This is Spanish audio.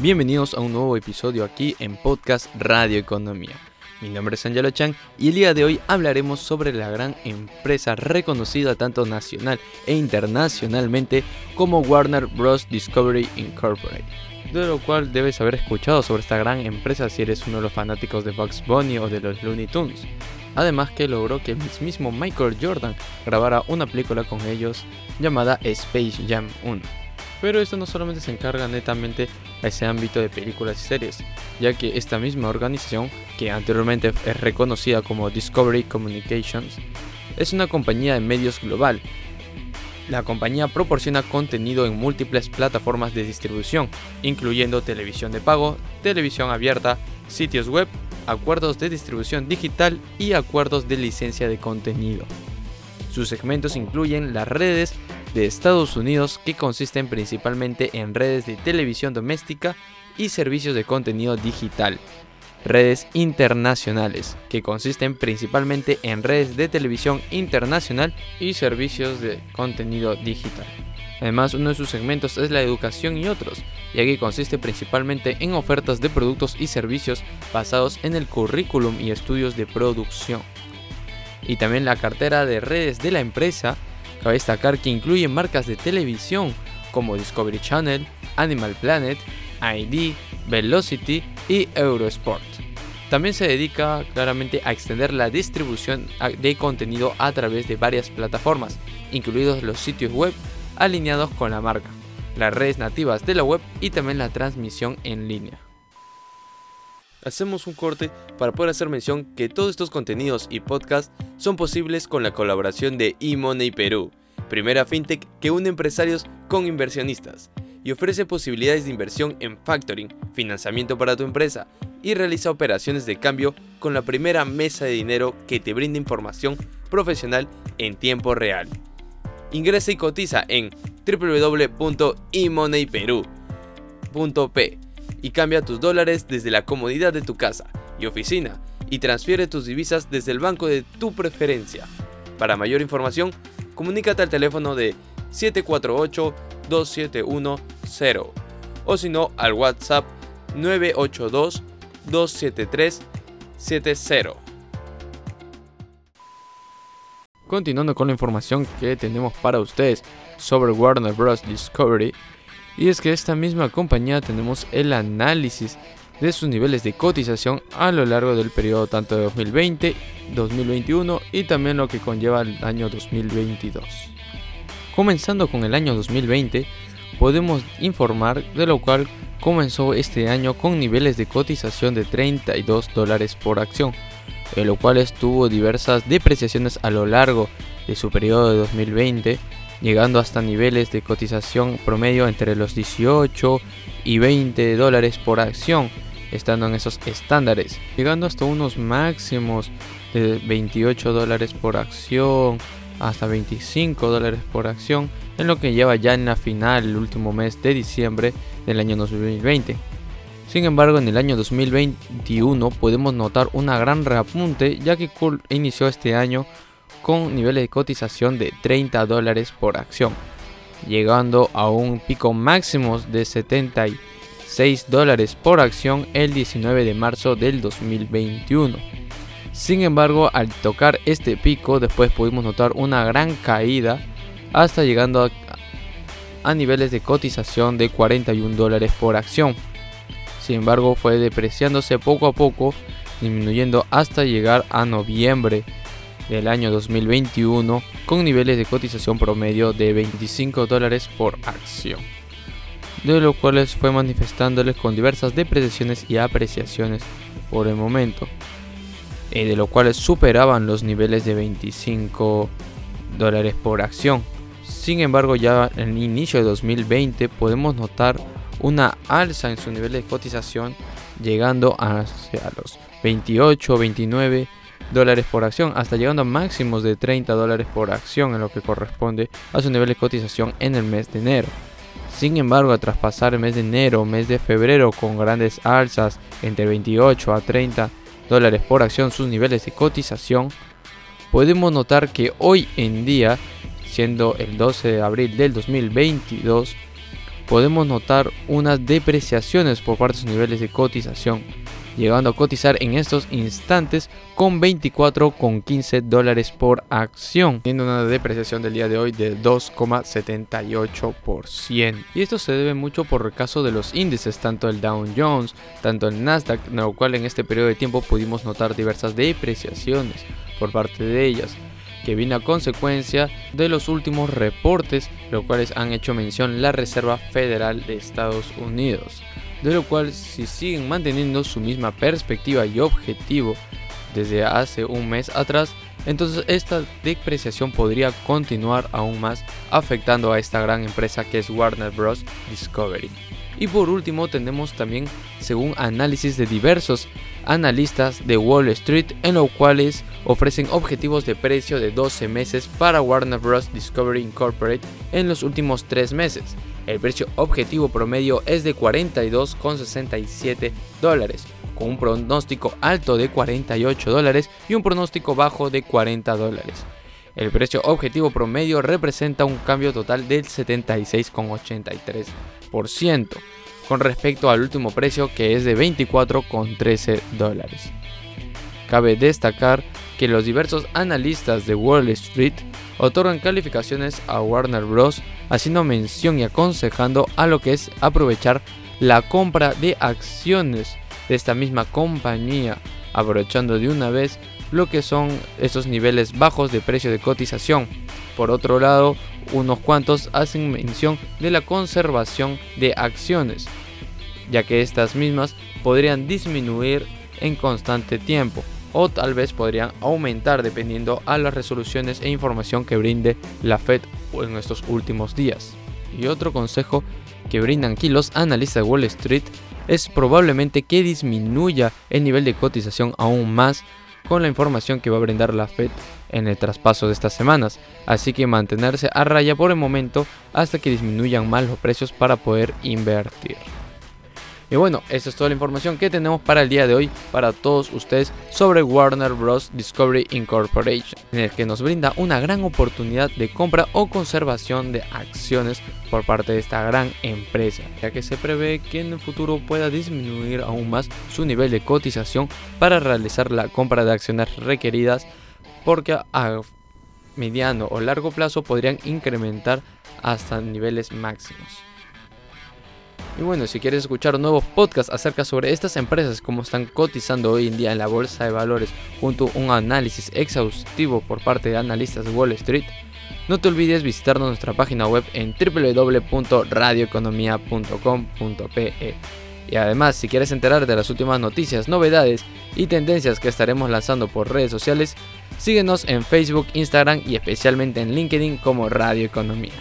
Bienvenidos a un nuevo episodio aquí en Podcast Radio Economía. Mi nombre es Angelo Chan y el día de hoy hablaremos sobre la gran empresa reconocida tanto nacional e internacionalmente como Warner Bros. Discovery Incorporated. De lo cual debes haber escuchado sobre esta gran empresa si eres uno de los fanáticos de Bugs Bunny o de los Looney Tunes. Además que logró que el mismo Michael Jordan grabara una película con ellos llamada Space Jam 1. Pero esto no solamente se encarga netamente a ese ámbito de películas y series, ya que esta misma organización, que anteriormente es reconocida como Discovery Communications, es una compañía de medios global. La compañía proporciona contenido en múltiples plataformas de distribución, incluyendo televisión de pago, televisión abierta, sitios web, acuerdos de distribución digital y acuerdos de licencia de contenido. Sus segmentos incluyen las redes de Estados Unidos que consisten principalmente en redes de televisión doméstica y servicios de contenido digital. Redes internacionales, que consisten principalmente en redes de televisión internacional y servicios de contenido digital. Además, uno de sus segmentos es la educación y otros, ya que consiste principalmente en ofertas de productos y servicios basados en el currículum y estudios de producción. Y también la cartera de redes de la empresa Cabe destacar que incluye marcas de televisión como Discovery Channel, Animal Planet, ID, Velocity y Eurosport. También se dedica claramente a extender la distribución de contenido a través de varias plataformas, incluidos los sitios web alineados con la marca, las redes nativas de la web y también la transmisión en línea. Hacemos un corte para poder hacer mención que todos estos contenidos y podcasts son posibles con la colaboración de eMoney Perú, primera fintech que une empresarios con inversionistas y ofrece posibilidades de inversión en factoring, financiamiento para tu empresa y realiza operaciones de cambio con la primera mesa de dinero que te brinda información profesional en tiempo real. Ingresa y cotiza en www.emoneyperú.p y cambia tus dólares desde la comodidad de tu casa y oficina y transfiere tus divisas desde el banco de tu preferencia. Para mayor información, comunícate al teléfono de 748-2710 o si no al WhatsApp 982-273-70. Continuando con la información que tenemos para ustedes sobre Warner Bros. Discovery, y es que esta misma compañía tenemos el análisis de sus niveles de cotización a lo largo del periodo tanto de 2020, 2021 y también lo que conlleva el año 2022. Comenzando con el año 2020, podemos informar de lo cual comenzó este año con niveles de cotización de 32 dólares por acción, en lo cual estuvo diversas depreciaciones a lo largo de su periodo de 2020 llegando hasta niveles de cotización promedio entre los 18 y 20 dólares por acción, estando en esos estándares, llegando hasta unos máximos de 28 dólares por acción, hasta 25 dólares por acción, en lo que lleva ya en la final el último mes de diciembre del año 2020. Sin embargo, en el año 2021 podemos notar una gran reapunte ya que inició este año con niveles de cotización de 30 dólares por acción, llegando a un pico máximo de 76 dólares por acción el 19 de marzo del 2021. Sin embargo, al tocar este pico, después pudimos notar una gran caída hasta llegando a, a niveles de cotización de 41 dólares por acción. Sin embargo, fue depreciándose poco a poco, disminuyendo hasta llegar a noviembre del año 2021 con niveles de cotización promedio de 25 dólares por acción, de lo cuales fue manifestándoles con diversas depreciaciones y apreciaciones por el momento, y de lo cuales superaban los niveles de 25 dólares por acción. Sin embargo, ya en el inicio de 2020 podemos notar una alza en su nivel de cotización llegando hacia los 28, 29 dólares por acción, hasta llegando a máximos de 30 dólares por acción en lo que corresponde a su nivel de cotización en el mes de enero. Sin embargo, tras pasar el mes de enero, mes de febrero con grandes alzas entre 28 a 30 dólares por acción sus niveles de cotización, podemos notar que hoy en día, siendo el 12 de abril del 2022, podemos notar unas depreciaciones por parte de sus niveles de cotización, llegando a cotizar en estos instantes con 24,15 dólares por acción, teniendo una depreciación del día de hoy de 2,78%. Y esto se debe mucho por el caso de los índices, tanto el Dow Jones, tanto el Nasdaq, en lo cual en este periodo de tiempo pudimos notar diversas depreciaciones por parte de ellas que viene a consecuencia de los últimos reportes, los cuales han hecho mención la Reserva Federal de Estados Unidos, de lo cual si siguen manteniendo su misma perspectiva y objetivo desde hace un mes atrás, entonces esta depreciación podría continuar aún más afectando a esta gran empresa que es Warner Bros. Discovery. Y por último tenemos también, según análisis de diversos analistas de Wall Street, en los cuales ofrecen objetivos de precio de 12 meses para Warner Bros. Discovery Incorporated en los últimos 3 meses. El precio objetivo promedio es de 42,67 dólares, con un pronóstico alto de 48 dólares y un pronóstico bajo de 40 dólares. El precio objetivo promedio representa un cambio total del 76,83% con respecto al último precio que es de 24,13 dólares. Cabe destacar que los diversos analistas de Wall Street otorgan calificaciones a Warner Bros. haciendo mención y aconsejando a lo que es aprovechar la compra de acciones de esta misma compañía, aprovechando de una vez lo que son esos niveles bajos de precio de cotización. Por otro lado, unos cuantos hacen mención de la conservación de acciones, ya que estas mismas podrían disminuir en constante tiempo o tal vez podrían aumentar dependiendo a las resoluciones e información que brinde la Fed en estos últimos días. Y otro consejo que brindan aquí los analistas de Wall Street es probablemente que disminuya el nivel de cotización aún más con la información que va a brindar la Fed en el traspaso de estas semanas, así que mantenerse a raya por el momento hasta que disminuyan más los precios para poder invertir. Y bueno, esa es toda la información que tenemos para el día de hoy para todos ustedes sobre Warner Bros. Discovery Incorporation, en el que nos brinda una gran oportunidad de compra o conservación de acciones por parte de esta gran empresa, ya que se prevé que en el futuro pueda disminuir aún más su nivel de cotización para realizar la compra de acciones requeridas, porque a mediano o largo plazo podrían incrementar hasta niveles máximos. Y bueno, si quieres escuchar nuevos podcasts acerca sobre estas empresas, como están cotizando hoy en día en la bolsa de valores, junto a un análisis exhaustivo por parte de analistas de Wall Street, no te olvides visitarnos nuestra página web en www.radioeconomia.com.pe. Y además, si quieres enterarte de las últimas noticias, novedades y tendencias que estaremos lanzando por redes sociales, síguenos en Facebook, Instagram y especialmente en LinkedIn como Radio Economía.